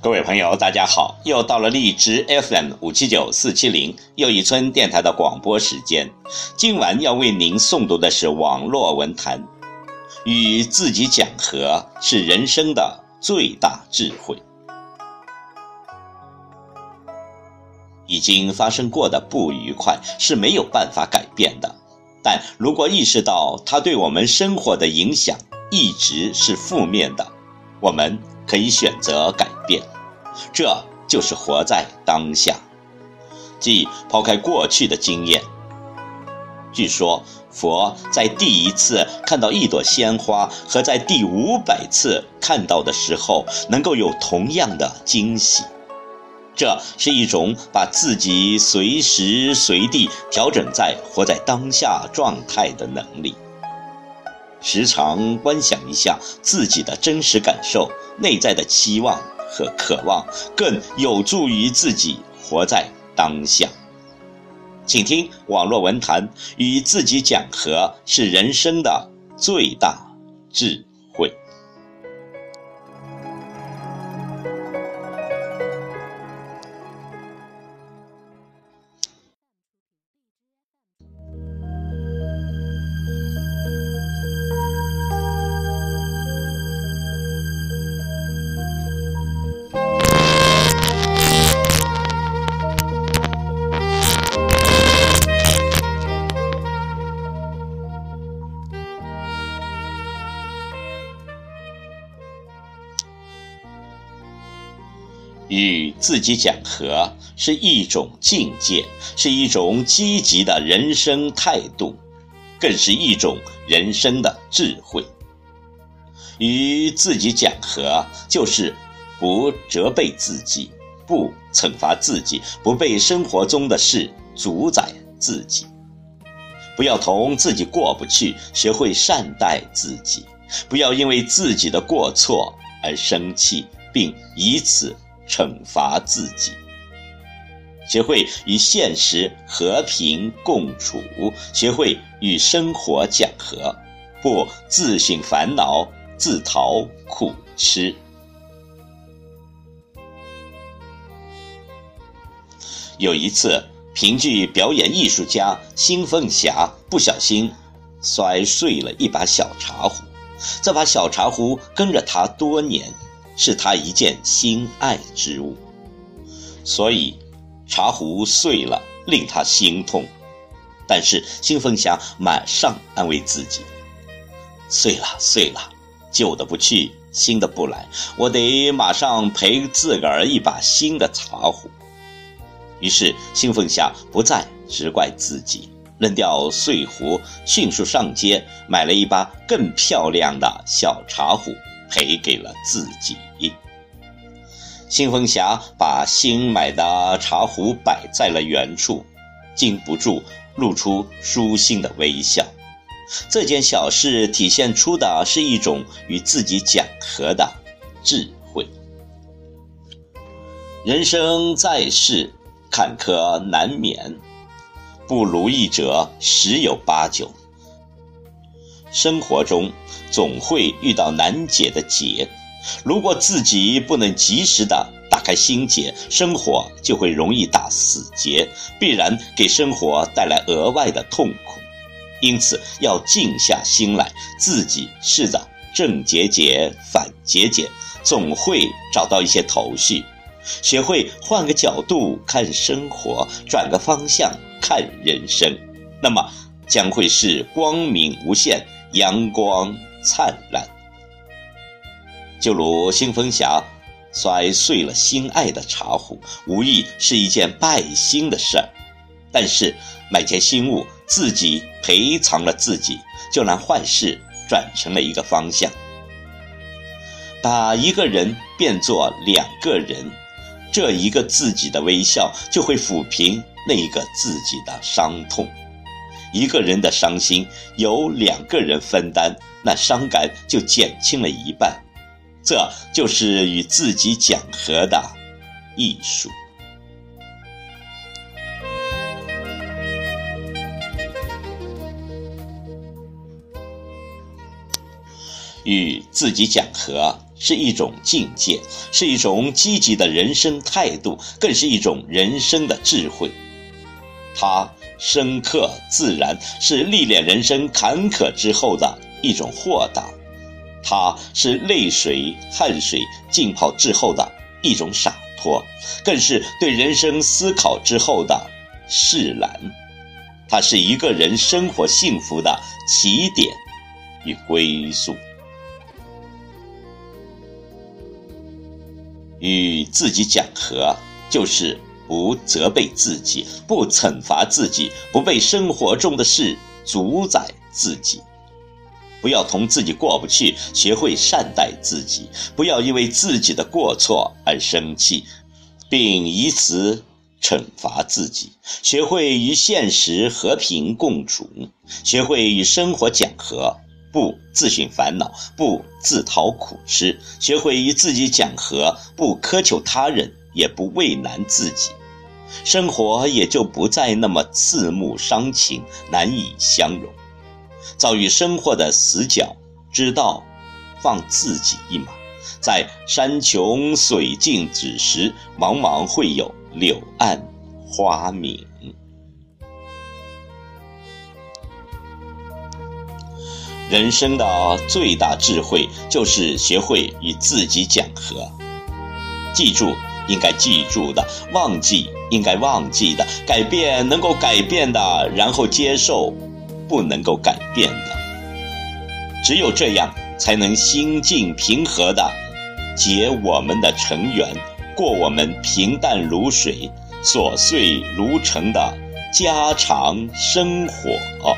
各位朋友，大家好！又到了荔枝 FM 五七九四七零又一村电台的广播时间。今晚要为您诵读的是网络文坛，与自己讲和是人生的最大智慧。已经发生过的不愉快是没有办法改变的，但如果意识到它对我们生活的影响一直是负面的，我们。可以选择改变，这就是活在当下，即抛开过去的经验。据说佛在第一次看到一朵鲜花和在第五百次看到的时候，能够有同样的惊喜。这是一种把自己随时随地调整在活在当下状态的能力。时常观想一下自己的真实感受。内在的期望和渴望，更有助于自己活在当下。请听网络文坛与自己讲和，是人生的最大智与自己讲和是一种境界，是一种积极的人生态度，更是一种人生的智慧。与自己讲和，就是不责备自己，不惩罚自己，不被生活中的事主宰自己。不要同自己过不去，学会善待自己，不要因为自己的过错而生气，并以此。惩罚自己，学会与现实和平共处，学会与生活讲和，不自寻烦恼，自讨苦吃。有一次，评剧表演艺术家辛凤霞不小心摔碎了一把小茶壶，这把小茶壶跟着他多年。是他一件心爱之物，所以茶壶碎了，令他心痛。但是新凤霞马上安慰自己：“碎了，碎了，旧的不去，新的不来，我得马上赔自个儿一把新的茶壶。”于是新凤霞不再责怪自己，扔掉碎壶，迅速上街买了一把更漂亮的小茶壶。赔给了自己。新凤霞把新买的茶壶摆在了原处，禁不住露出舒心的微笑。这件小事体现出的是一种与自己讲和的智慧。人生在世，坎坷难免，不如意者十有八九。生活中总会遇到难解的结，如果自己不能及时的打开心结，生活就会容易打死结，必然给生活带来额外的痛苦。因此，要静下心来，自己试着正结结、反结结，总会找到一些头绪。学会换个角度看生活，转个方向看人生，那么将会是光明无限。阳光灿烂，就如新风侠摔碎了心爱的茶壶，无疑是一件败兴的事儿。但是买件新物，自己赔偿了自己，就让坏事转成了一个方向。把一个人变作两个人，这一个自己的微笑就会抚平那一个自己的伤痛。一个人的伤心由两个人分担，那伤感就减轻了一半。这就是与自己讲和的艺术。与自己讲和是一种境界，是一种积极的人生态度，更是一种人生的智慧。它深刻自然，是历练人生坎坷之后的一种豁达；它是泪水汗水浸泡之后的一种洒脱，更是对人生思考之后的释然。它是一个人生活幸福的起点与归宿。与自己讲和，就是不责备自己，不惩罚自己，不被生活中的事主宰自己。不要同自己过不去，学会善待自己，不要因为自己的过错而生气，并以此惩罚自己。学会与现实和平共处，学会与生活讲和。不自寻烦恼，不自讨苦吃，学会与自己讲和，不苛求他人，也不为难自己，生活也就不再那么刺目伤情，难以相容。遭遇生活的死角，知道放自己一马，在山穷水尽之时，往往会有柳暗花明。人生的最大智慧就是学会与自己讲和，记住应该记住的，忘记应该忘记的，改变能够改变的，然后接受不能够改变的。只有这样，才能心境平和的结我们的成缘，过我们平淡如水、琐碎如尘的家常生活。